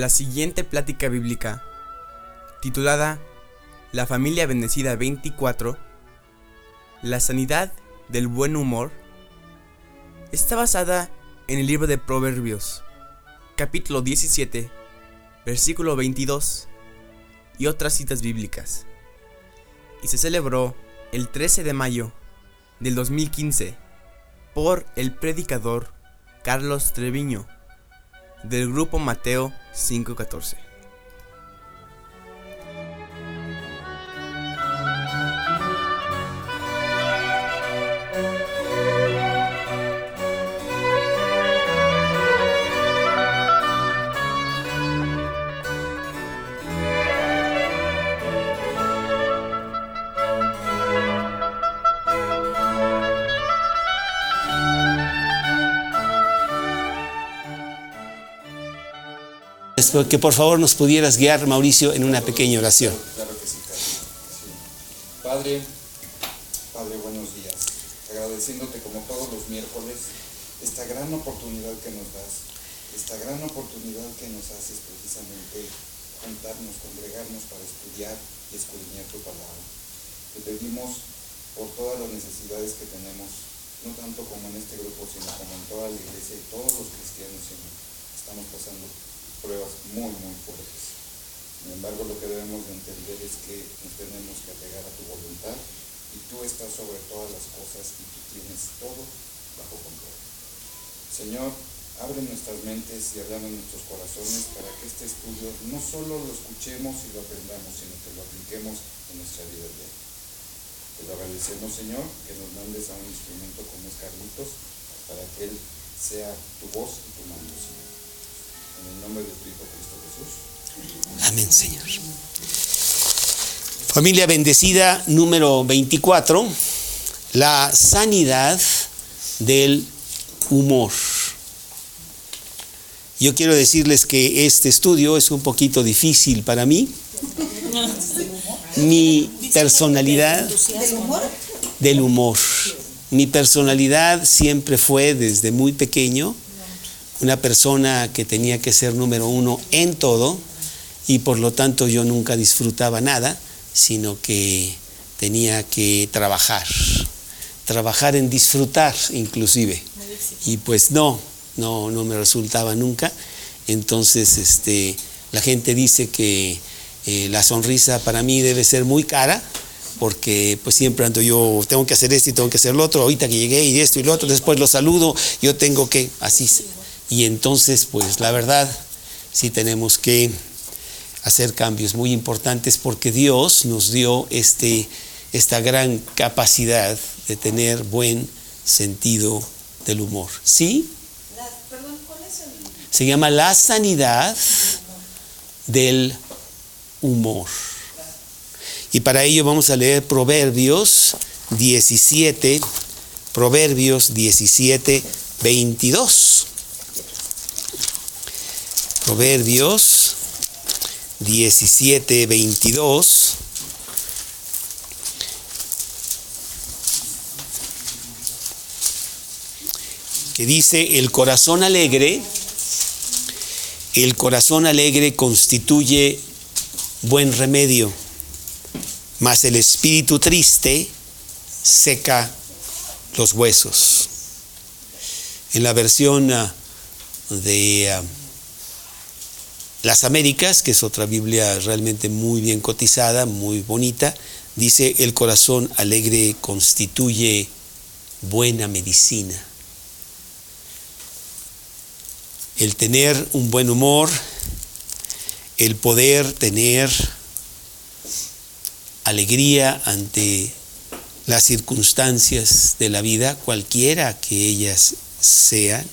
la siguiente plática bíblica, titulada La familia bendecida 24, la sanidad del buen humor, está basada en el libro de Proverbios, capítulo 17, versículo 22 y otras citas bíblicas, y se celebró el 13 de mayo del 2015 por el predicador Carlos Treviño del grupo Mateo 514. Que por favor nos pudieras guiar, Mauricio, en una pequeña oración. Padre, buenos días. Agradeciéndote como todos los miércoles esta gran oportunidad que nos das, esta gran oportunidad que nos haces precisamente juntarnos, congregarnos para estudiar y escudriñar tu palabra. Te pedimos por todas las necesidades que tenemos, no tanto como en este grupo, sino como en toda la iglesia y todos los cristianos, estamos pasando pruebas muy, muy fuertes. Sin embargo, lo que debemos de entender es que nos tenemos que apegar a tu voluntad y tú estás sobre todas las cosas y tú tienes todo bajo control. Señor, abre nuestras mentes y ablame nuestros corazones para que este estudio no solo lo escuchemos y lo aprendamos, sino que lo apliquemos en nuestra vida diaria. Te lo agradecemos, Señor, que nos mandes a un instrumento como es Carlitos, para que Él sea tu voz y tu mando, Señor. En el nombre de tu Hijo Cristo Jesús. Amén, Señor. Familia bendecida número 24, la sanidad del humor. Yo quiero decirles que este estudio es un poquito difícil para mí. Mi personalidad del humor. Mi personalidad siempre fue desde muy pequeño una persona que tenía que ser número uno en todo y por lo tanto yo nunca disfrutaba nada, sino que tenía que trabajar, trabajar en disfrutar inclusive. Y pues no, no, no me resultaba nunca. Entonces, este, la gente dice que eh, la sonrisa para mí debe ser muy cara, porque pues siempre ando yo, tengo que hacer esto y tengo que hacer lo otro, ahorita que llegué y esto y lo otro, después lo saludo, yo tengo que, así y entonces, pues la verdad, sí tenemos que hacer cambios muy importantes porque Dios nos dio este, esta gran capacidad de tener buen sentido del humor. ¿Sí? Se llama la sanidad del humor. Y para ello vamos a leer Proverbios 17, Proverbios 17, 22. Proverbios 17, 22. Que dice, el corazón alegre, el corazón alegre constituye buen remedio, mas el espíritu triste seca los huesos. En la versión ah, de ah, las Américas, que es otra Biblia realmente muy bien cotizada, muy bonita, dice, el corazón alegre constituye buena medicina. El tener un buen humor, el poder tener alegría ante las circunstancias de la vida, cualquiera que ellas sean,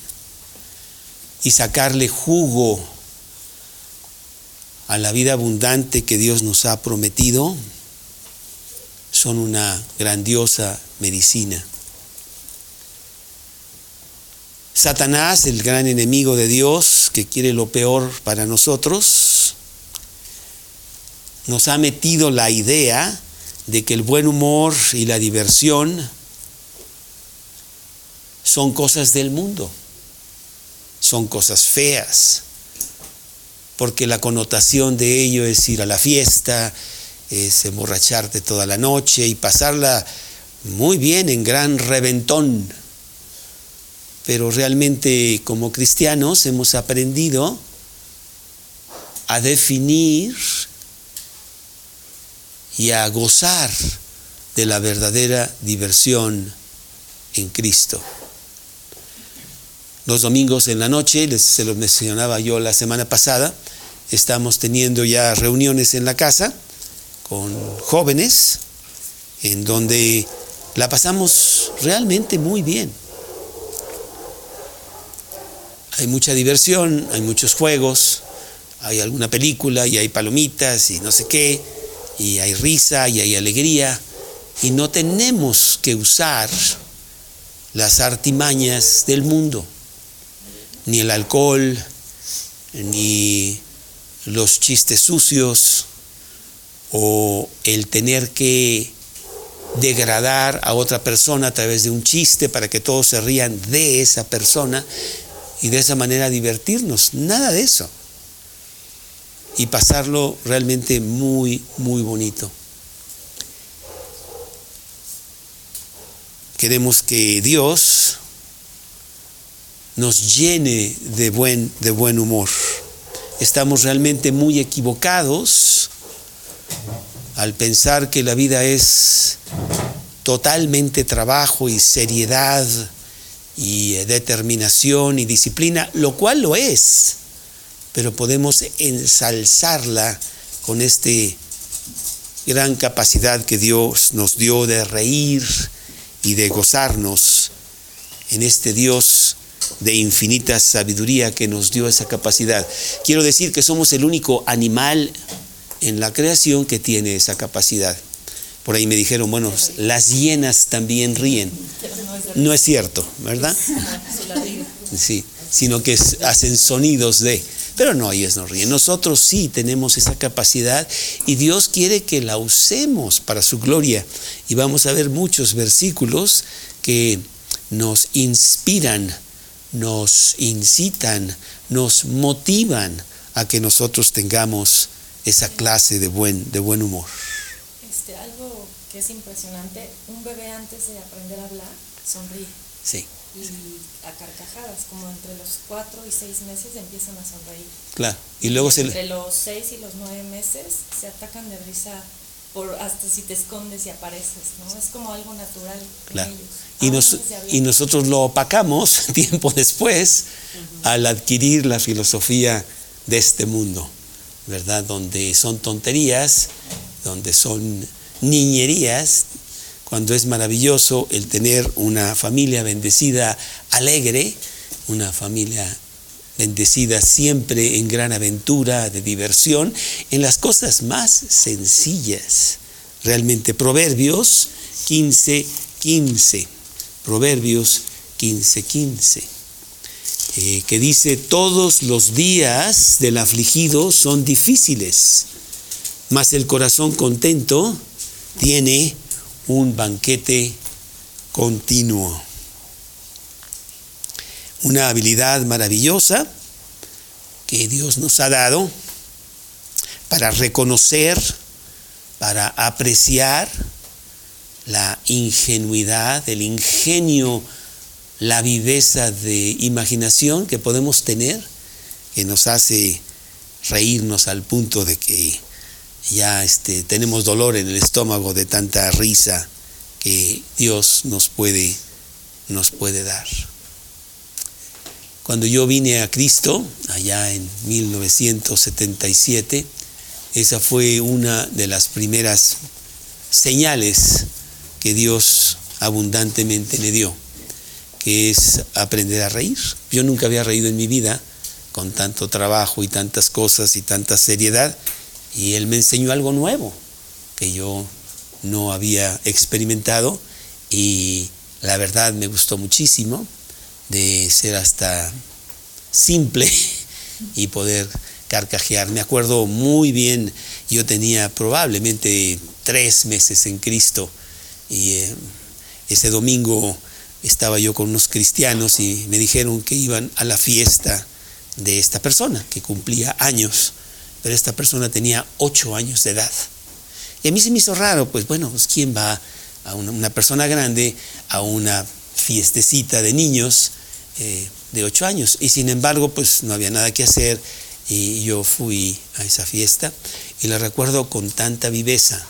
y sacarle jugo a la vida abundante que Dios nos ha prometido son una grandiosa medicina. Satanás, el gran enemigo de Dios, que quiere lo peor para nosotros, nos ha metido la idea de que el buen humor y la diversión son cosas del mundo, son cosas feas, porque la connotación de ello es ir a la fiesta, es emborracharte toda la noche y pasarla muy bien en gran reventón. Pero realmente como cristianos hemos aprendido a definir y a gozar de la verdadera diversión en Cristo. Los domingos en la noche, les, se los mencionaba yo la semana pasada, estamos teniendo ya reuniones en la casa con jóvenes, en donde la pasamos realmente muy bien. Hay mucha diversión, hay muchos juegos, hay alguna película y hay palomitas y no sé qué, y hay risa y hay alegría, y no tenemos que usar las artimañas del mundo, ni el alcohol, ni los chistes sucios, o el tener que degradar a otra persona a través de un chiste para que todos se rían de esa persona y de esa manera divertirnos. Nada de eso. Y pasarlo realmente muy, muy bonito. Queremos que Dios nos llene de buen, de buen humor. Estamos realmente muy equivocados al pensar que la vida es totalmente trabajo y seriedad y eh, determinación y disciplina, lo cual lo es, pero podemos ensalzarla con este gran capacidad que Dios nos dio de reír y de gozarnos en este Dios de infinita sabiduría que nos dio esa capacidad. Quiero decir que somos el único animal en la creación que tiene esa capacidad. Por ahí me dijeron, bueno, las hienas también ríen. No es cierto, ¿verdad? Sí, sino que hacen sonidos de... Pero no, ellas no ríen. Nosotros sí tenemos esa capacidad y Dios quiere que la usemos para su gloria. Y vamos a ver muchos versículos que nos inspiran, nos incitan, nos motivan a que nosotros tengamos esa clase de buen, de buen humor. Algo que es impresionante, un bebé antes de aprender a hablar sonríe. Sí. Y a carcajadas, como entre los cuatro y seis meses empiezan a sonreír. Claro. Y luego y se entre los seis y los nueve meses se atacan de risa por hasta si te escondes y apareces, ¿no? Es como algo natural Claro. en ellos. Y, Aún nos- y nosotros lo opacamos tiempo después al adquirir la filosofía de este mundo, ¿verdad? Donde son tonterías, donde son niñerías, cuando es maravilloso el tener una familia bendecida, alegre, una familia bendecida siempre en gran aventura, de diversión, en las cosas más sencillas. Realmente, Proverbios 15, 15. Proverbios 15, 15. eh, que dice, todos los días del afligido son difíciles, mas el corazón contento tiene un banquete continuo. Una habilidad maravillosa que Dios nos ha dado para reconocer, para apreciar la ingenuidad, el ingenio, la viveza de imaginación que podemos tener, que nos hace reírnos al punto de que ya este, tenemos dolor en el estómago de tanta risa que Dios nos puede, nos puede dar. Cuando yo vine a Cristo, allá en 1977, esa fue una de las primeras señales que Dios abundantemente me dio, que es aprender a reír. Yo nunca había reído en mi vida con tanto trabajo y tantas cosas y tanta seriedad, y Él me enseñó algo nuevo que yo no había experimentado y la verdad me gustó muchísimo de ser hasta simple y poder carcajear. Me acuerdo muy bien, yo tenía probablemente tres meses en Cristo y eh, ese domingo estaba yo con unos cristianos y me dijeron que iban a la fiesta de esta persona que cumplía años, pero esta persona tenía ocho años de edad. Y a mí se me hizo raro, pues bueno, pues ¿quién va a una, persona grande a una fiestecita de niños eh, de ocho años? Y sin embargo, pues no había nada que hacer y yo fui a esa fiesta y la recuerdo con tanta viveza.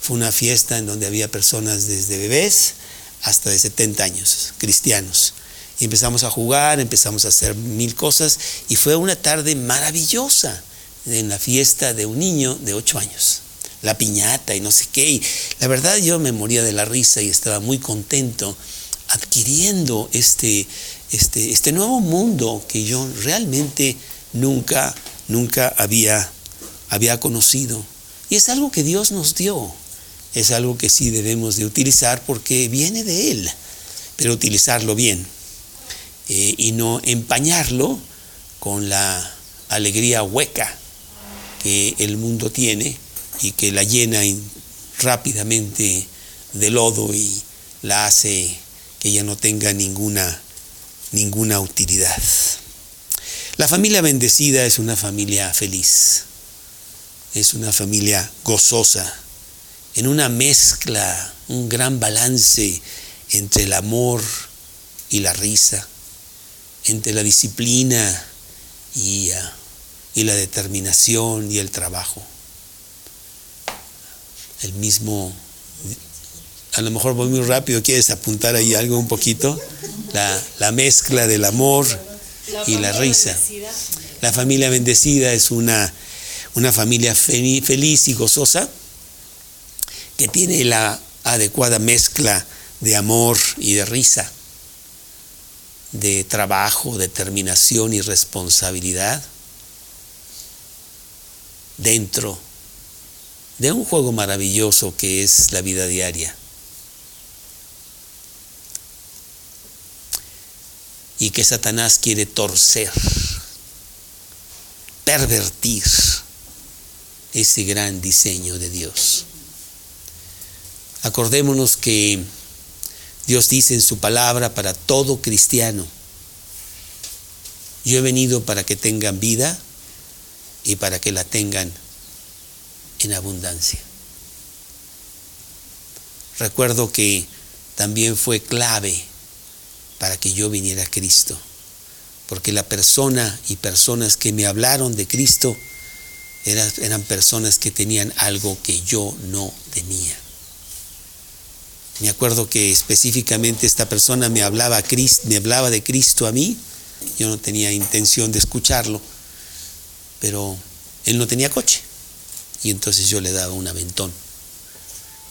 Fue una fiesta en donde había personas desde bebés hasta de 70 años, cristianos. Y empezamos a jugar, empezamos a hacer mil cosas y fue una tarde maravillosa en la fiesta de un niño de 8 años. La piñata y no sé qué. Y la verdad yo me moría de la risa y estaba muy contento adquiriendo este, este, este nuevo mundo que yo realmente nunca, nunca había, había conocido. Y es algo que Dios nos dio es algo que sí debemos de utilizar porque viene de Él, pero utilizarlo bien eh, y no empañarlo con la alegría hueca que el mundo tiene y que la llena rápidamente de lodo y la hace que ya no tenga ninguna, ninguna utilidad. La familia bendecida es una familia feliz, es una familia gozosa, en una mezcla, un gran balance entre el amor y la risa, entre la disciplina y, ah, y la determinación y el trabajo. El mismo, a lo mejor voy muy rápido, ¿quieres apuntar ahí algo un poquito? La, la mezcla del amor y la risa. La familia bendecida es una, una familia feliz y gozosa que tiene la adecuada mezcla de amor y de risa, de trabajo, determinación y responsabilidad dentro de un juego maravilloso que es la vida diaria. Y que Satanás quiere torcer, pervertir ese gran diseño de Dios. Acordémonos que Dios dice en su palabra para todo cristiano, yo he venido para que tengan vida y para que la tengan en abundancia. Recuerdo que también fue clave para que yo viniera a Cristo, porque la persona y personas que me hablaron de Cristo eran, eran personas que tenían algo que yo no tenía. Me acuerdo que específicamente esta persona me hablaba, me hablaba de Cristo a mí. Yo no tenía intención de escucharlo, pero él no tenía coche. Y entonces yo le daba un aventón.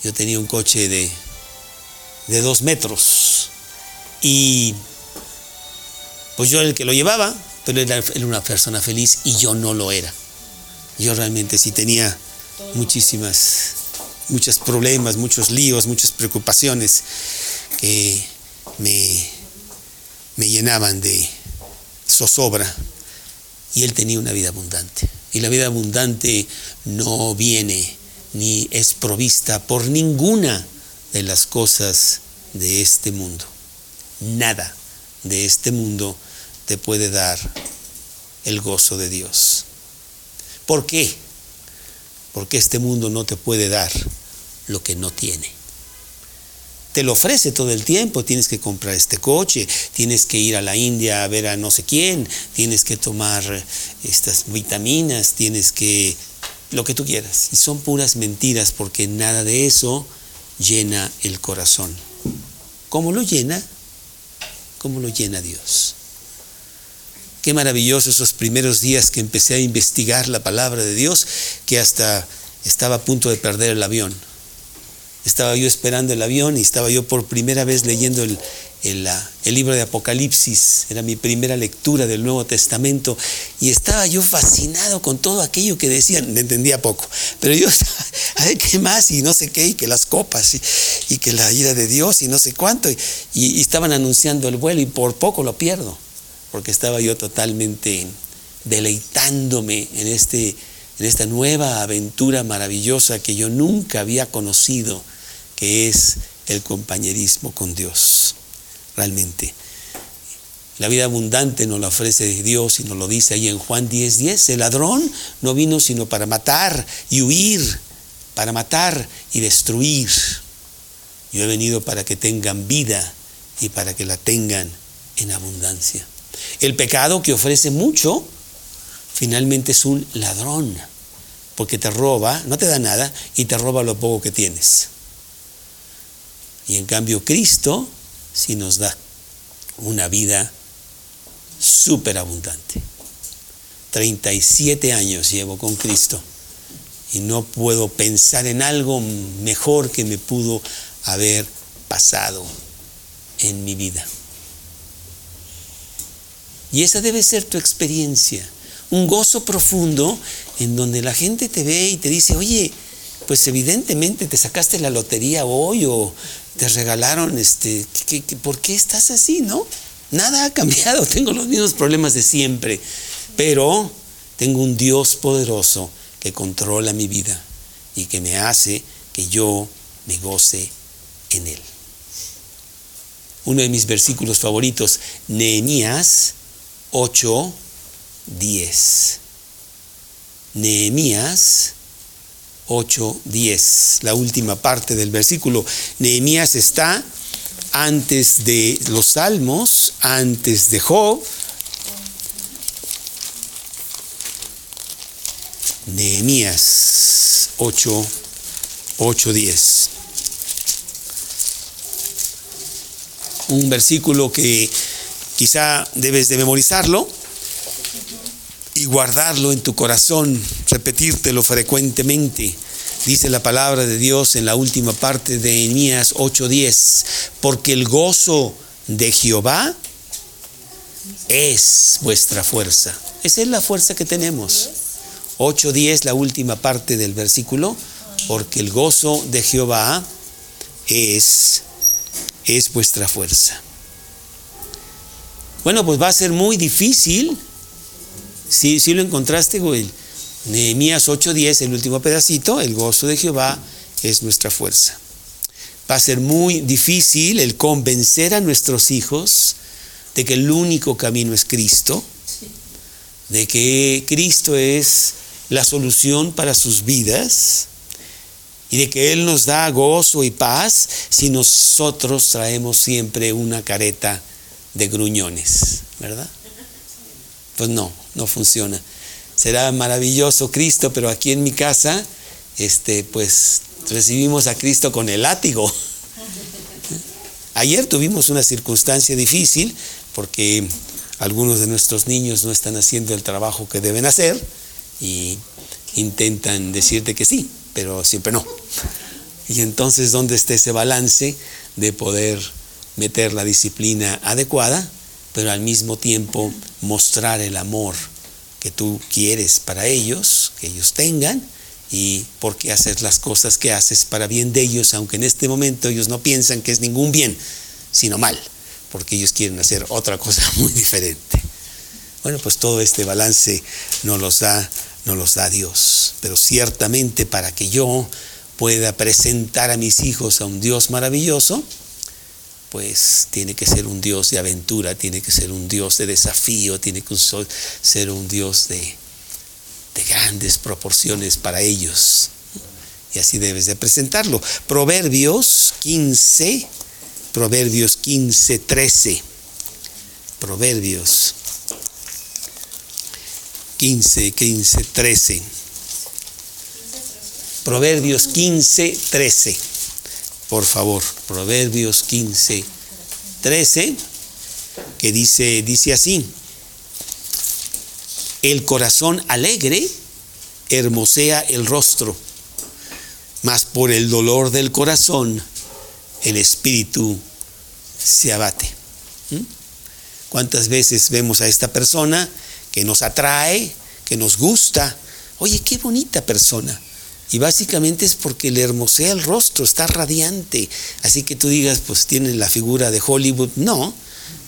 Yo tenía un coche de, de dos metros. Y pues yo era el que lo llevaba, pero él era una persona feliz y yo no lo era. Yo realmente sí tenía muchísimas muchos problemas, muchos líos, muchas preocupaciones que me, me llenaban de zozobra. Y él tenía una vida abundante. Y la vida abundante no viene ni es provista por ninguna de las cosas de este mundo. Nada de este mundo te puede dar el gozo de Dios. ¿Por qué? Porque este mundo no te puede dar lo que no tiene. Te lo ofrece todo el tiempo, tienes que comprar este coche, tienes que ir a la India a ver a no sé quién, tienes que tomar estas vitaminas, tienes que lo que tú quieras. Y son puras mentiras porque nada de eso llena el corazón. ¿Cómo lo llena? ¿Cómo lo llena Dios? Qué maravilloso esos primeros días que empecé a investigar la palabra de Dios, que hasta estaba a punto de perder el avión estaba yo esperando el avión y estaba yo por primera vez leyendo el, el, libro de Apocalipsis, era mi primera lectura del Nuevo Testamento, y estaba yo fascinado con todo aquello que decían, entendía poco, pero yo a ver qué más, y no sé qué, y que las copas, y, que la ira de Dios, y no sé cuánto, y, y, estaban anunciando el vuelo, y por poco lo pierdo, porque estaba yo totalmente deleitándome en, este, en esta nueva aventura maravillosa que yo nunca había conocido que es el compañerismo con Dios, realmente. La vida abundante nos la ofrece Dios y nos lo dice ahí en Juan 10:10. 10. El ladrón no vino sino para matar y huir, para matar y destruir. Yo he venido para que tengan vida y para que la tengan en abundancia. El pecado que ofrece mucho, finalmente es un ladrón, porque te roba, no te da nada y te roba lo poco que tienes. Y en cambio Cristo sí nos da una vida súper abundante. 37 años llevo con Cristo y no puedo pensar en algo mejor que me pudo haber pasado en mi vida. Y esa debe ser tu experiencia, un gozo profundo en donde la gente te ve y te dice, oye, pues evidentemente te sacaste la lotería hoy o te regalaron, este, por qué estás así, no? Nada ha cambiado, tengo los mismos problemas de siempre, pero tengo un Dios poderoso que controla mi vida y que me hace que yo me goce en Él. Uno de mis versículos favoritos, Nehemías 8, 10. Nehemías 8, 10, la última parte del versículo. Nehemías está antes de los salmos, antes de Job. Nehemías 8, 8, 10. Un versículo que quizá debes de memorizarlo y guardarlo en tu corazón, repetírtelo frecuentemente. Dice la palabra de Dios en la última parte de Enías 8:10, porque el gozo de Jehová es vuestra fuerza. Esa es la fuerza que tenemos. 8:10, la última parte del versículo, porque el gozo de Jehová es, es vuestra fuerza. Bueno, pues va a ser muy difícil. Si ¿Sí, lo encontraste, güey. Nehemías 8:10, el último pedacito, el gozo de Jehová es nuestra fuerza. Va a ser muy difícil el convencer a nuestros hijos de que el único camino es Cristo, de que Cristo es la solución para sus vidas y de que Él nos da gozo y paz si nosotros traemos siempre una careta de gruñones, ¿verdad? Pues no, no funciona será maravilloso Cristo, pero aquí en mi casa, este, pues recibimos a Cristo con el látigo. Ayer tuvimos una circunstancia difícil porque algunos de nuestros niños no están haciendo el trabajo que deben hacer y intentan decirte que sí, pero siempre no. Y entonces, ¿dónde está ese balance de poder meter la disciplina adecuada, pero al mismo tiempo mostrar el amor que tú quieres para ellos, que ellos tengan, y por qué hacer las cosas que haces para bien de ellos, aunque en este momento ellos no piensan que es ningún bien, sino mal, porque ellos quieren hacer otra cosa muy diferente. Bueno, pues todo este balance nos los da, nos los da Dios, pero ciertamente para que yo pueda presentar a mis hijos a un Dios maravilloso, pues tiene que ser un Dios de aventura, tiene que ser un Dios de desafío, tiene que ser un Dios de, de grandes proporciones para ellos. Y así debes de presentarlo. Proverbios 15, Proverbios 15, 13. Proverbios 15, 15, 13. Proverbios 15, 13 por favor, Proverbios 15, 13, que dice, dice así, el corazón alegre hermosea el rostro, mas por el dolor del corazón el espíritu se abate. ¿Mm? ¿Cuántas veces vemos a esta persona que nos atrae, que nos gusta? Oye, qué bonita persona y básicamente es porque le hermosea el rostro, está radiante. Así que tú digas, pues tiene la figura de Hollywood. No,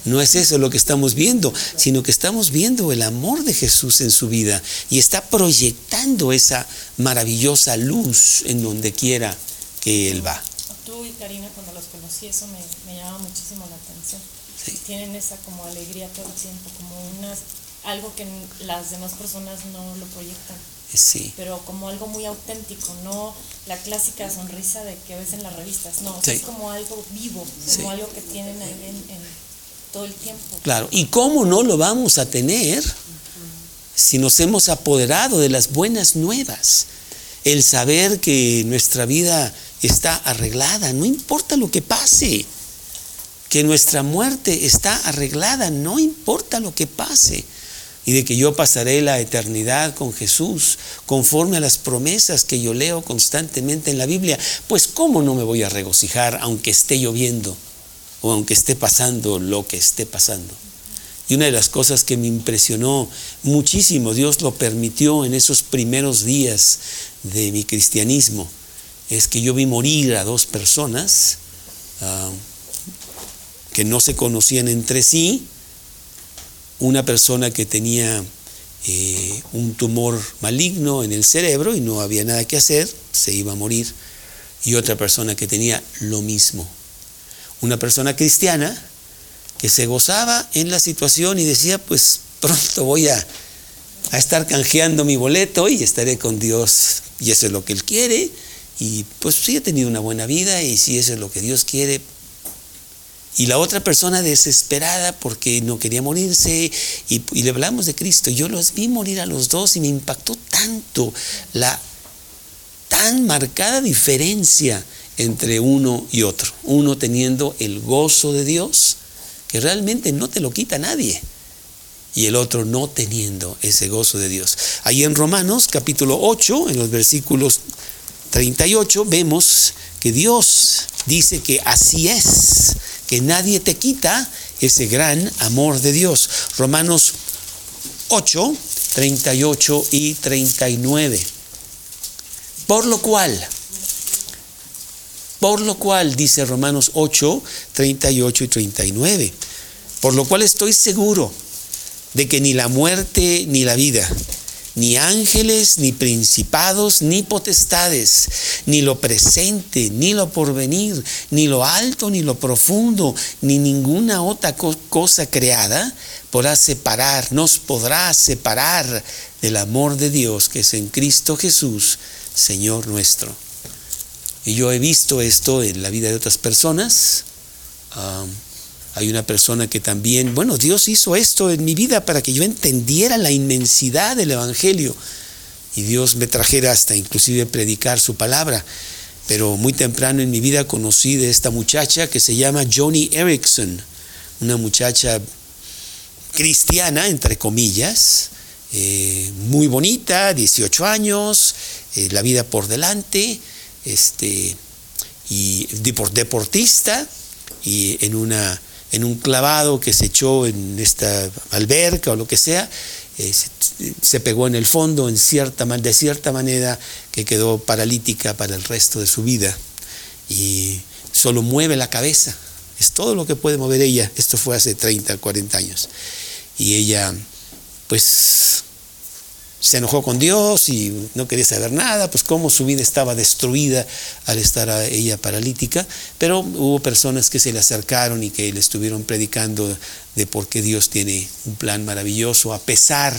no es eso lo que estamos viendo, sino que estamos viendo el amor de Jesús en su vida y está proyectando esa maravillosa luz en donde quiera que Él va. Tú y Karina, cuando los conocí, eso me, me llamaba muchísimo la atención. Sí. tienen esa como alegría todo el tiempo, como unas, algo que las demás personas no lo proyectan, Sí. pero como algo muy auténtico, no la clásica sonrisa de que ves en las revistas, no, Sí. es como algo vivo, Sí. como algo que tienen ahí en, en todo el tiempo. Claro, ¿y cómo no lo vamos a tener si nos hemos apoderado de las buenas nuevas? El saber que nuestra vida está arreglada, no importa lo que pase, que nuestra muerte está arreglada, no importa lo que pase, y de que yo pasaré la eternidad con Jesús, conforme a las promesas que yo leo constantemente en la Biblia, pues ¿cómo no me voy a regocijar aunque esté lloviendo o aunque esté pasando lo que esté pasando? Y una de las cosas que me impresionó muchísimo, Dios lo permitió en esos primeros días de mi cristianismo, es que yo vi morir a dos personas ah, que no se conocían entre sí, una persona que tenía eh, un tumor maligno en el cerebro y no había nada que hacer, se iba a morir, y otra persona que tenía lo mismo. Una persona cristiana que se gozaba en la situación y decía, pues pronto voy a, a estar canjeando mi boleto y estaré con Dios, y eso es lo que Él quiere, y pues sí he tenido una buena vida, y si eso es lo que Dios quiere, y la otra persona desesperada porque no quería morirse y, le hablamos de Cristo. Yo los vi morir a los dos y me impactó tanto la tan marcada diferencia entre uno y otro. Uno teniendo el gozo de Dios, que realmente no te lo quita nadie. Y el otro no teniendo ese gozo de Dios. Ahí en Romanos capítulo 8, en los versículos 38, vemos que Dios dice que así es, que nadie te quita ese gran amor de Dios. Romanos 8, 38 y 39. Por lo cual, por lo cual, dice Romanos 8, 38 y 39, por lo cual estoy seguro de que ni la muerte ni la vida, ni ángeles, ni principados, ni potestades, ni lo presente, ni lo porvenir, ni lo alto, ni lo profundo, ni ninguna otra co- cosa creada podrá separar, nos podrá separar del amor de Dios que es en Cristo Jesús, Señor nuestro. Y yo he visto esto en la vida de otras personas. Hay una persona que también, bueno, Dios hizo esto en mi vida para que yo entendiera la inmensidad del Evangelio y Dios me trajera hasta inclusive predicar su palabra. Pero muy temprano en mi vida conocí de esta muchacha que se llama Joni Erickson, una muchacha cristiana, entre comillas, eh, muy bonita, 18 años, eh, la vida por delante, este, y depor- deportista, y en una en un clavado que se echó en esta alberca o lo que sea, eh, se, se pegó en el fondo en cierta, de cierta manera que quedó paralítica para el resto de su vida. Y solo mueve la cabeza, es todo lo que puede mover ella, esto fue hace 30, 40 años. Y ella pues se enojó con Dios y no quería saber nada, pues cómo su vida estaba destruida al estar ella paralítica, pero hubo personas que se le acercaron y que le estuvieron predicando de por qué Dios tiene un plan maravilloso a pesar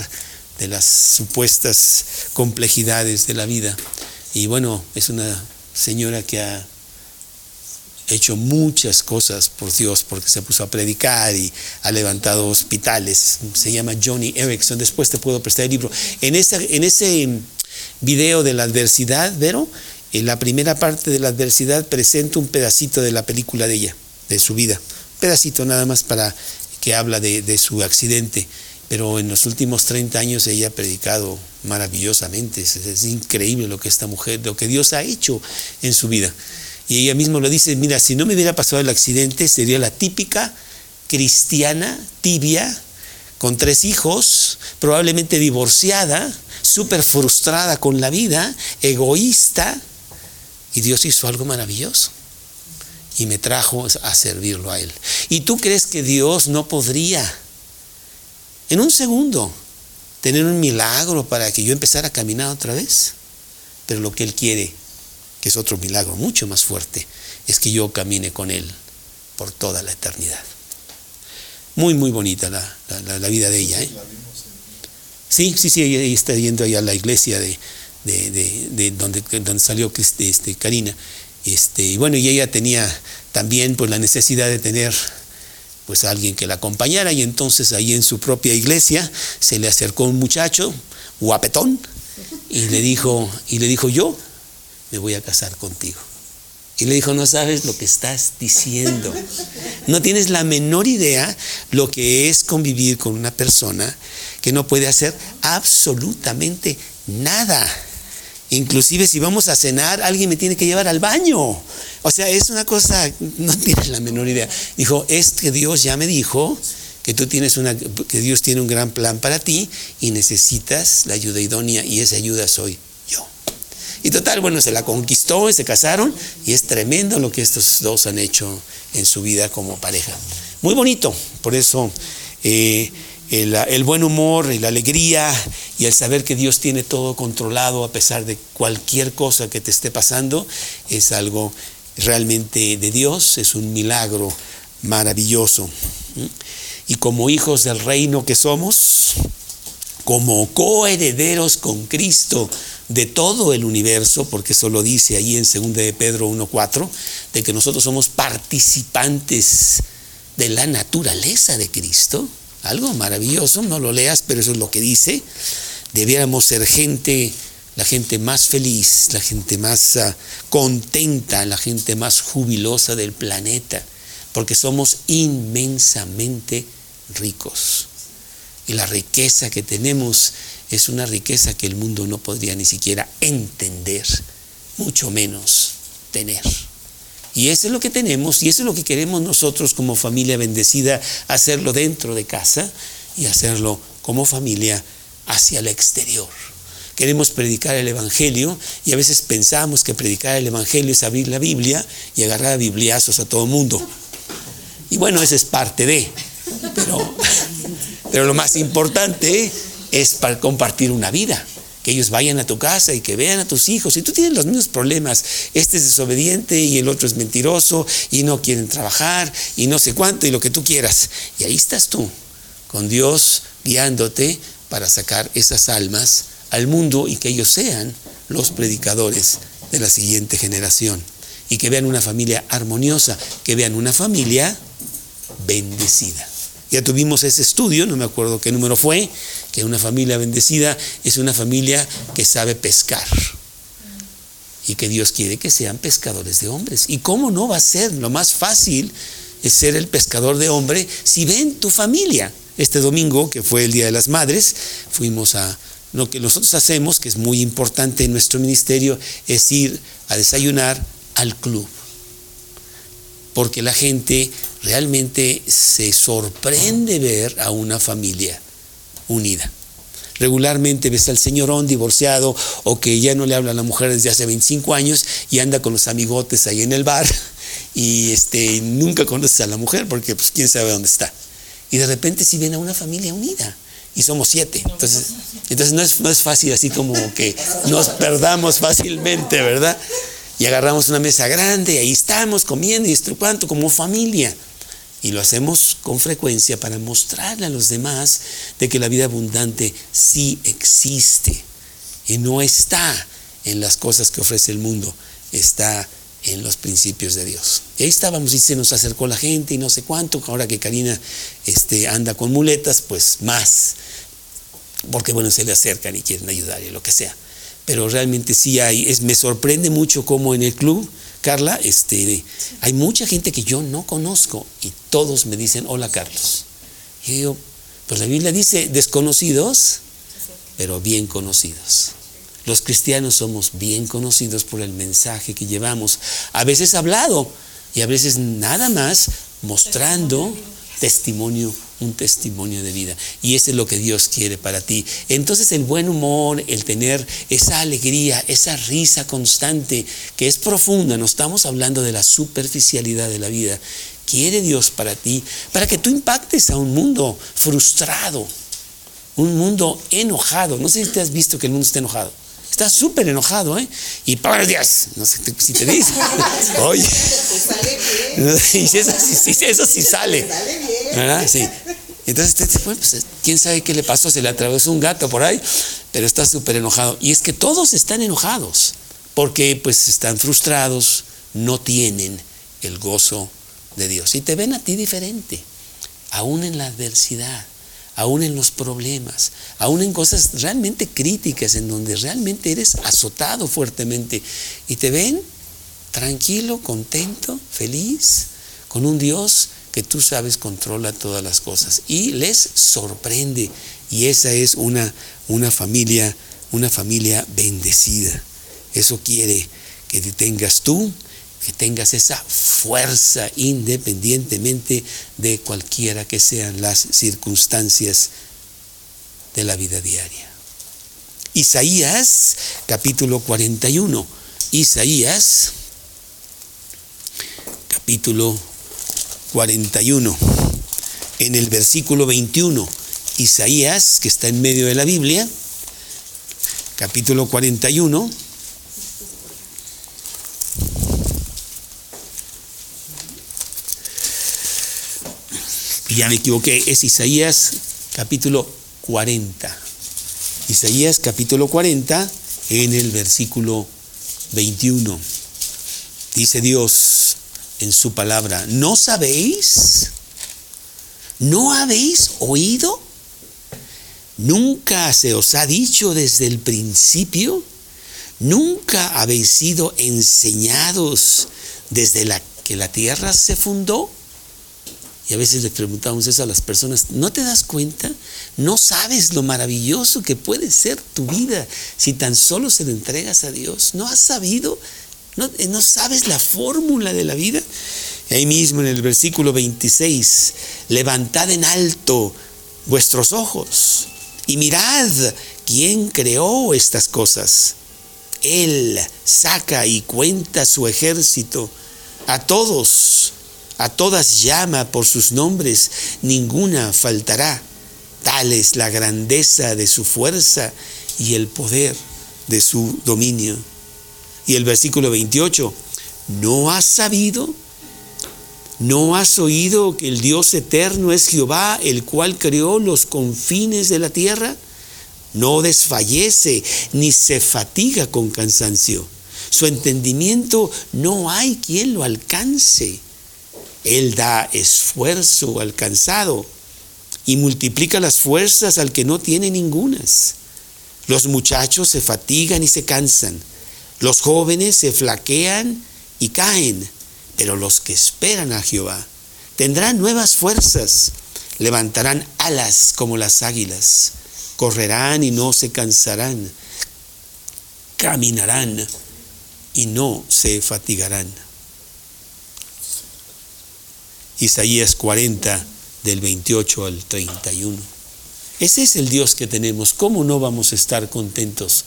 de las supuestas complejidades de la vida. Y bueno, es una señora que ha hecho muchas cosas por Dios porque se puso a predicar y ha levantado hospitales. Se llama Johnny Erickson. Después te puedo prestar el libro. En, esa, en ese video de la adversidad, Vero, en la primera parte de la adversidad presento un pedacito de la película de ella, de su vida. Un pedacito nada más para que habla de, su accidente. Pero en los últimos 30 años ella ha predicado maravillosamente. Es, es increíble lo que esta mujer, lo que Dios ha hecho en su vida. Y ella misma lo dice, mira, si no me hubiera pasado el accidente, sería la típica cristiana, tibia, con tres hijos, probablemente divorciada, súper frustrada con la vida, egoísta. Y Dios hizo algo maravilloso. Y me trajo a servirlo a Él. ¿Y tú crees que Dios no podría, en un segundo, tener un milagro para que yo empezara a caminar otra vez? Pero lo que Él quiere que es otro milagro mucho más fuerte, es que yo camine con Él por toda la eternidad. Muy, muy bonita la, la, vida de ella. ¿eh? Sí, sí, sí, ella está yendo ahí a la iglesia de, de, de, de donde, donde salió este, Karina. Este, y bueno, y ella tenía también pues, la necesidad de tener pues alguien que la acompañara y entonces ahí en su propia iglesia se le acercó un muchacho guapetón y le dijo y le dijo yo me voy a casar contigo y le dijo no sabes lo que estás diciendo no tienes la menor idea lo que es convivir con una persona que no puede hacer absolutamente nada Inclusive si vamos a cenar, alguien me tiene que llevar al baño. O sea, es una cosa, no tienes la menor idea. Dijo, es que Dios ya me dijo que tú tienes una, que Dios tiene un gran plan para ti y necesitas la ayuda idónea y esa ayuda soy. Y total, bueno, se la conquistó y se casaron y es tremendo lo que estos dos han hecho en su vida como pareja. Muy bonito, por eso... Eh, el, buen humor y la alegría y el saber que Dios tiene todo controlado a pesar de cualquier cosa que te esté pasando, es algo realmente de Dios, es un milagro maravilloso. Y como hijos del reino que somos, como coherederos con Cristo de todo el universo, porque eso lo dice ahí en 2 de Pedro 1.4, de que nosotros somos participantes de la naturaleza de Cristo, algo maravilloso, no lo leas, pero eso es lo que dice. Debiéramos ser gente, la gente más feliz, la gente más uh, contenta, la gente más jubilosa del planeta, porque somos inmensamente ricos. Y la riqueza que tenemos es una riqueza que el mundo no podría ni siquiera entender, mucho menos tener. Y eso es lo que tenemos y eso es lo que queremos nosotros como familia bendecida, hacerlo dentro de casa y hacerlo como familia hacia el exterior. Queremos predicar el Evangelio y a veces pensamos que predicar el Evangelio es abrir la Biblia y agarrar bibliazos a todo el mundo. Y bueno, eso es parte de, pero, pero lo más importante es para compartir una vida que ellos vayan a tu casa y que vean a tus hijos. Y tú tienes los mismos problemas. Este es desobediente y el otro es mentiroso y no quieren trabajar y no sé cuánto y lo que tú quieras. Y ahí estás tú, con Dios guiándote para sacar esas almas al mundo y que ellos sean los predicadores de la siguiente generación. Y que vean una familia armoniosa, que vean una familia bendecida. Ya tuvimos ese estudio, no me acuerdo qué número fue, que una familia bendecida es una familia que sabe pescar. Y que Dios quiere que sean pescadores de hombres. ¿Y cómo no va a ser? Lo más fácil es ser el pescador de hombre si ven tu familia. Este domingo, que fue el Día de las Madres, fuimos a... Lo que nosotros hacemos, que es muy importante en nuestro ministerio, es ir a desayunar al club. Porque la gente realmente se sorprende ver a una familia unida. Regularmente ves al señorón divorciado o que ya no le habla a la mujer desde hace 25 años y anda con los amigotes ahí en el bar y este, nunca conoces a la mujer porque pues quién sabe dónde está. Y de repente si ven a una familia unida y somos siete. Entonces, entonces no, es, no es fácil así como que nos perdamos fácilmente, ¿verdad? Y agarramos una mesa grande y ahí estamos comiendo y estrucando como familia. Y lo hacemos con frecuencia para mostrarle a los demás de que la vida abundante sí existe y no está en las cosas que ofrece el mundo, está en los principios de Dios. Y ahí estábamos y se nos acercó la gente y no sé cuánto, ahora que Karina este, anda con muletas, pues más, porque bueno, se le acercan y quieren ayudar y lo que sea. Pero realmente sí hay, es, me sorprende mucho cómo en el club Carla, este, hay mucha gente que yo no conozco y todos me dicen, hola Carlos. Y yo, pues la Biblia dice, desconocidos, pero bien conocidos. Los cristianos somos bien conocidos por el mensaje que llevamos, a veces hablado y a veces nada más mostrando testimonio un testimonio de vida. Y eso es lo que Dios quiere para ti. Entonces el buen humor, el tener esa alegría, esa risa constante, que es profunda, no estamos hablando de la superficialidad de la vida, quiere Dios para ti, para que tú impactes a un mundo frustrado, un mundo enojado. No sé si te has visto que el mundo está enojado. Está súper enojado, ¿eh? Y para Dios, no sé si te dice. Oye. eso, sí, eso sí sale. ¿Verdad? Sí. Entonces, bueno, pues, quién sabe qué le pasó, se le atravesó un gato por ahí, pero está súper enojado. Y es que todos están enojados, porque pues están frustrados, no tienen el gozo de Dios. Y te ven a ti diferente, aún en la adversidad, aún en los problemas, aún en cosas realmente críticas, en donde realmente eres azotado fuertemente. Y te ven tranquilo, contento, feliz, con un Dios que tú sabes controla todas las cosas. Y les sorprende. Y esa es una, una familia, una familia bendecida. Eso quiere que tengas tú que tengas esa fuerza independientemente de cualquiera que sean las circunstancias de la vida diaria. Isaías capítulo 41. Isaías capítulo 41. En el versículo 21. Isaías, que está en medio de la Biblia, capítulo 41 ya me equivoqué, es Isaías capítulo 40. Isaías capítulo 40 en el versículo 21. Dice Dios en su palabra, ¿no sabéis? ¿No habéis oído? ¿Nunca se os ha dicho desde el principio? ¿Nunca habéis sido enseñados desde la que la tierra se fundó? Y a veces le preguntamos eso a las personas, ¿no te das cuenta? ¿No sabes lo maravilloso que puede ser tu vida si tan solo se lo entregas a Dios? ¿No has sabido? ¿No, eh, no sabes la fórmula de la vida? ahí mismo en el versículo 26, levantad en alto vuestros ojos y mirad quién creó estas cosas. Él saca y cuenta su ejército a todos a todas llama por sus nombres, ninguna faltará. Tal es la grandeza de su fuerza y el poder de su dominio. Y el versículo 28, ¿no has sabido? ¿No has oído que el Dios eterno es Jehová, el cual creó los confines de la tierra? No desfallece ni se fatiga con cansancio. Su entendimiento no hay quien lo alcance. Él da esfuerzo al cansado y multiplica las fuerzas al que no tiene ningunas. Los muchachos se fatigan y se cansan. Los jóvenes se flaquean y caen. Pero los que esperan a Jehová tendrán nuevas fuerzas. Levantarán alas como las águilas. Correrán y no se cansarán. Caminarán y no se fatigarán. Isaías 40 del 28 al 31. Ese es el Dios que tenemos. ¿Cómo no vamos a estar contentos?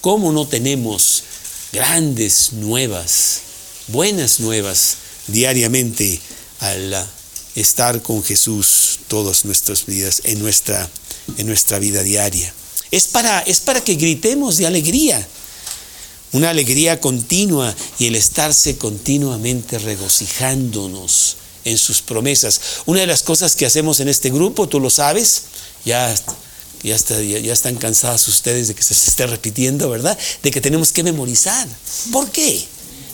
¿Cómo no tenemos grandes nuevas, buenas nuevas diariamente al estar con Jesús todas nuestras vidas, en nuestra, en nuestra vida diaria? Es para, es para que gritemos de alegría, una alegría continua y el estarse continuamente regocijándonos en sus promesas. Una de las cosas que hacemos en este grupo, tú lo sabes, ya, ya, ya, están cansadas ustedes de que se esté repitiendo, ¿verdad? De que tenemos que memorizar. ¿Por qué?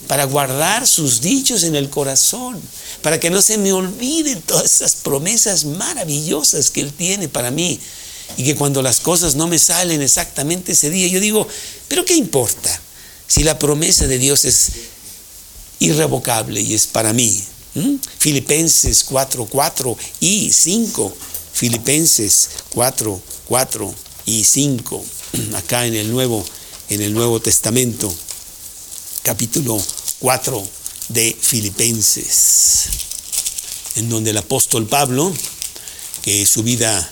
Para guardar sus dichos en el corazón, para que no se me olviden todas esas promesas maravillosas que Él tiene para mí. Y que cuando las cosas no me salen exactamente ese día, yo digo, pero ¿qué importa? Si la promesa de Dios es irrevocable y es para mí, ¿Mm? Filipenses 4, 4 y 5. Filipenses 4, 4 y 5. Acá en el Nuevo, en el Nuevo Testamento, capítulo 4 de Filipenses, en donde el apóstol Pablo, que su vida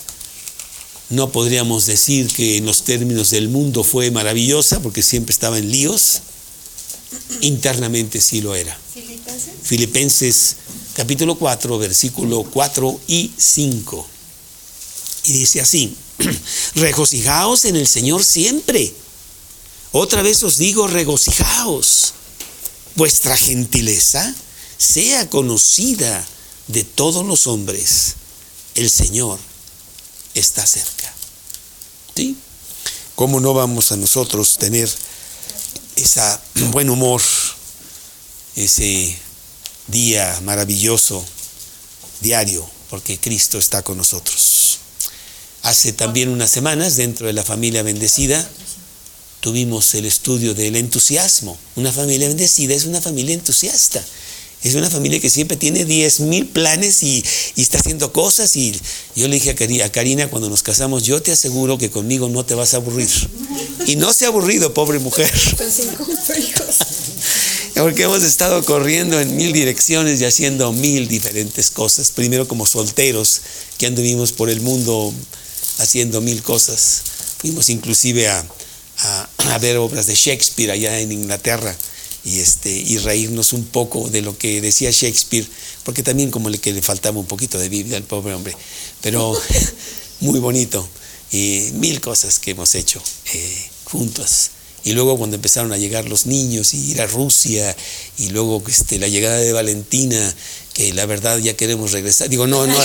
no podríamos decir que en los términos del mundo fue maravillosa, porque siempre estaba en líos, internamente sí lo era. Filipenses. capítulo 4, versículo 4 y 5. Y dice así, regocijaos en el Señor siempre. Otra vez os digo, regocijaos. Vuestra gentileza sea conocida de todos los hombres. El Señor está cerca. ¿Sí? ¿Cómo no vamos a nosotros tener ese buen humor, ese día maravilloso, diario, porque Cristo está con nosotros? Hace también unas semanas, dentro de la familia bendecida, tuvimos el estudio del entusiasmo. Una familia bendecida es una familia entusiasta. Es una familia que siempre tiene 10 mil planes y, está haciendo cosas. Y yo le dije a Karina cuando nos casamos, yo te aseguro que conmigo no te vas a aburrir. Y no se ha aburrido, pobre mujer. Porque hemos estado corriendo en mil direcciones y haciendo mil diferentes cosas. Primero como solteros que anduvimos por el mundo haciendo mil cosas. Fuimos inclusive a, a ver obras de Shakespeare allá en Inglaterra y, este, y reírnos un poco de lo que decía Shakespeare, porque también como le, que le faltaba un poquito de Biblia al pobre hombre, pero muy bonito. Y mil cosas que hemos hecho eh, juntos. Y luego cuando empezaron a llegar los niños y ir a Rusia, y luego este, la llegada de Valentina, que la verdad ya queremos regresar. Digo, no, no.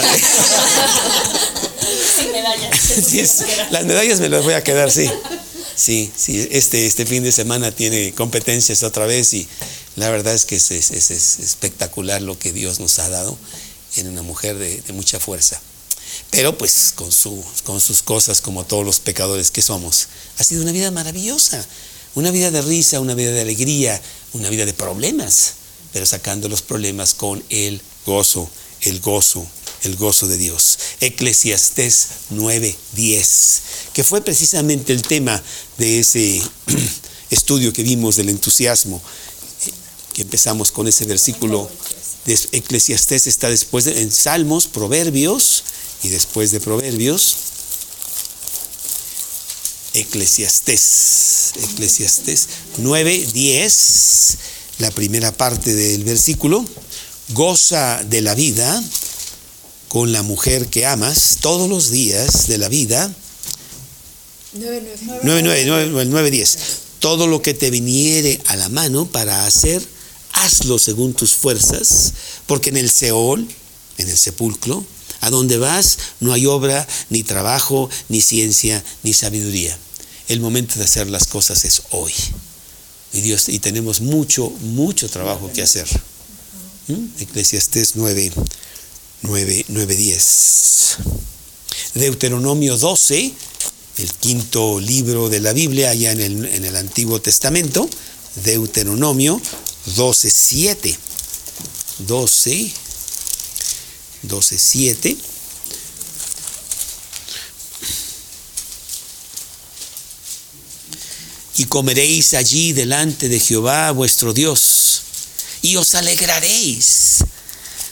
medallas. las medallas me las voy a quedar, sí. Sí, sí, este, este fin de semana tiene competencias otra vez y la verdad es que es, espectacular lo que Dios nos ha dado en una mujer de, mucha fuerza. Pero pues con, su, con sus cosas como todos los pecadores que somos. Ha sido una vida maravillosa, una vida de risa, una vida de alegría, una vida de problemas, pero sacando los problemas con el gozo, el gozo el gozo de Dios. Eclesiastés 9:10, que fue precisamente el tema de ese estudio que vimos del entusiasmo, que empezamos con ese versículo. De Eclesiastés está después de, en Salmos, Proverbios, y después de Proverbios, Eclesiastés, Eclesiastés 9:10, la primera parte del versículo, goza de la vida con la mujer que amas todos los días de la vida. 9, 10. Todo lo que te viniere a la mano para hacer, hazlo según tus fuerzas, porque en el Seol, en el sepulcro, a donde vas no hay obra, ni trabajo, ni ciencia, ni sabiduría. El momento de hacer las cosas es hoy. Y Dios, y tenemos mucho, mucho trabajo que hacer. ¿Mm? Eclesiastés 9, 9, 10. Deuteronomio 12, el quinto libro de la Biblia, allá en el, en el Antiguo Testamento. Deuteronomio 12, 7. 12, 12, 7. Y comeréis allí delante de Jehová vuestro Dios, y os alegraréis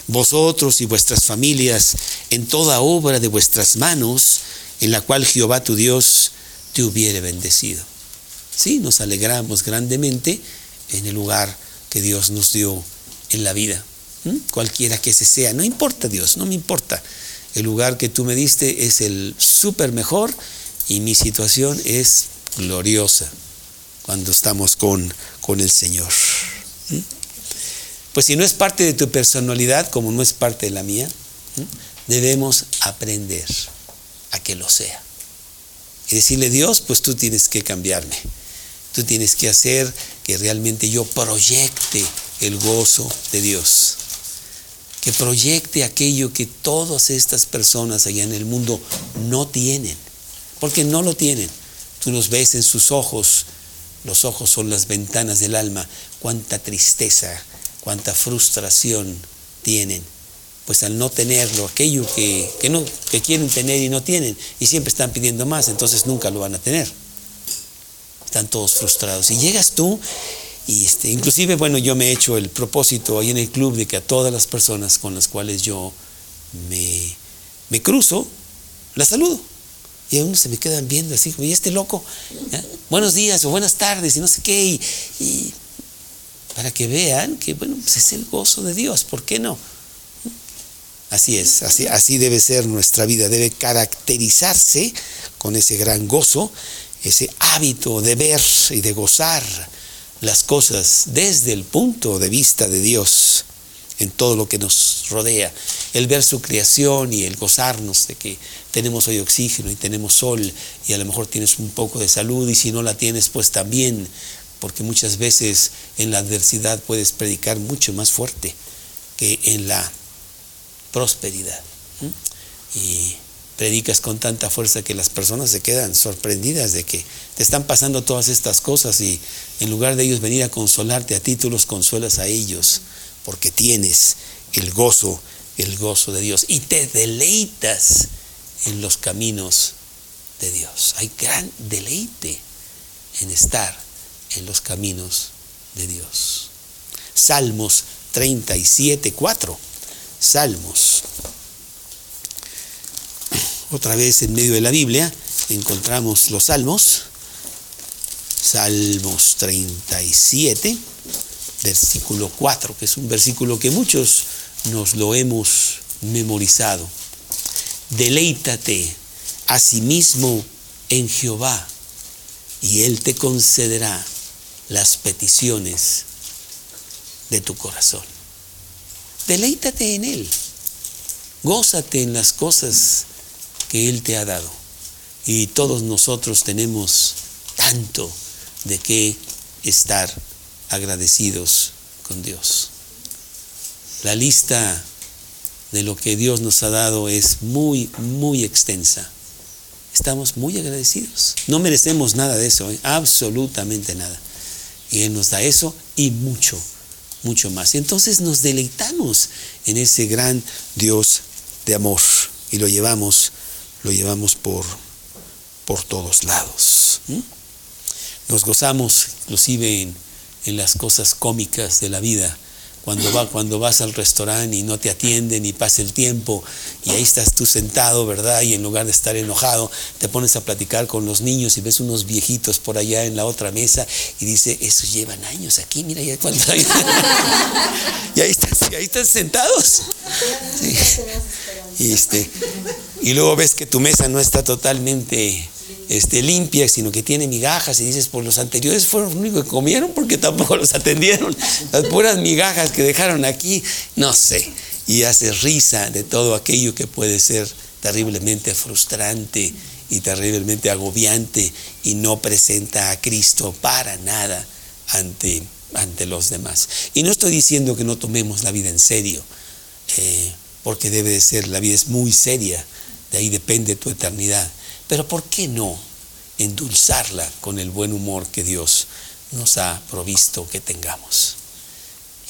vosotros y vuestras familias en toda obra de vuestras manos, en la cual Jehová tu Dios te hubiere bendecido. Sí, nos alegramos grandemente en el lugar que Dios nos dio en la vida, cualquiera que sea, no importa Dios, no me importa. El lugar que tú me diste es el súper mejor y mi situación es gloriosa cuando estamos con, con el Señor. Pues si no es parte de tu personalidad, como no es parte de la mía, debemos aprender a que lo sea. Y decirle, Dios, pues tú tienes que cambiarme. Tú tienes que hacer que realmente yo proyecte el gozo de Dios. Que proyecte aquello que todas estas personas allá en el mundo no tienen. Porque no lo tienen. Tú los ves en sus ojos. Los ojos son las ventanas del alma. Cuánta tristeza, cuánta frustración tienen, pues al no tenerlo, aquello que, no, que quieren tener y no tienen, y siempre están pidiendo más, entonces nunca lo van a tener. Están todos frustrados. Y llegas tú, y este, inclusive, bueno, yo me he hecho el propósito ahí en el club de que a todas las personas con las cuales yo me, me cruzo, las saludo. Y a uno se me quedan viendo así, y este loco, buenos días o buenas tardes y no sé qué, y para que vean que, bueno, pues es el gozo de Dios, ¿por qué no? Así es, así, así debe ser nuestra vida, debe caracterizarse con ese gran gozo, ese hábito de ver y de gozar las cosas desde el punto de vista de Dios. en todo lo que nos rodea. El ver su creación y el gozarnos de que tenemos hoy oxígeno y tenemos sol y a lo mejor tienes un poco de salud y si no la tienes pues también, porque muchas veces en la adversidad puedes predicar mucho más fuerte que en la prosperidad. Y predicas con tanta fuerza que las personas se quedan sorprendidas de que te están pasando todas estas cosas y en lugar de ellos venir a consolarte a ti, tú los consuelas a ellos porque tienes el gozo, el gozo de Dios y te deleitas en los caminos de Dios. Hay gran deleite en estar en los caminos de Dios. Salmos 37, 4. Salmos. Otra vez en medio de la Biblia encontramos los salmos. Salmos 37 versículo 4, que es un versículo que muchos nos lo hemos memorizado. Deleítate a sí mismo en Jehová y Él te concederá las peticiones de tu corazón. Deleítate en Él. Gózate en las cosas que Él te ha dado. Y todos nosotros tenemos tanto de qué estar agradecidos con Dios. La lista de lo que Dios nos ha dado es muy, muy extensa. Estamos muy agradecidos. No merecemos nada de eso, ¿eh? absolutamente nada. Y Él nos da eso y mucho, mucho más. Y entonces nos deleitamos en ese gran Dios de amor y lo llevamos, lo llevamos por, por todos lados. Nos gozamos inclusive en las cosas cómicas de la vida. Cuando, va, cuando vas al restaurante y no te atienden y pasa el tiempo y ahí estás tú sentado, ¿verdad? Y en lugar de estar enojado, te pones a platicar con los niños y ves unos viejitos por allá en la otra mesa y dice, esos llevan años aquí, mira ya cuando... y ahí estás, y ahí están sentados. Y, este, y luego ves que tu mesa no está totalmente este, limpia, sino que tiene migajas. Y dices, pues los anteriores fueron los únicos que comieron porque tampoco los atendieron. Las puras migajas que dejaron aquí, no sé. Y hace risa de todo aquello que puede ser terriblemente frustrante y terriblemente agobiante y no presenta a Cristo para nada ante, ante los demás. Y no estoy diciendo que no tomemos la vida en serio, eh, porque debe de ser, la vida es muy seria, ahí depende tu eternidad. Pero ¿por qué no endulzarla con el buen humor que Dios nos ha provisto que tengamos?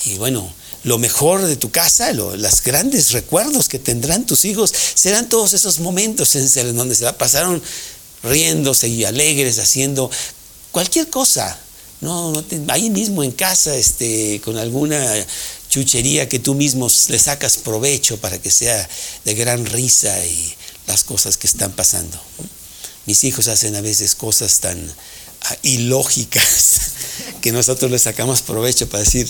Y bueno, lo mejor de tu casa, los grandes recuerdos que tendrán tus hijos, serán todos esos momentos en donde se la pasaron riéndose y alegres, haciendo cualquier cosa. No, ahí mismo en casa, este, con alguna chuchería que tú mismo le sacas provecho para que sea de gran risa y las cosas que están pasando. Mis hijos hacen a veces cosas tan ah, ilógicas que nosotros les sacamos provecho para decir,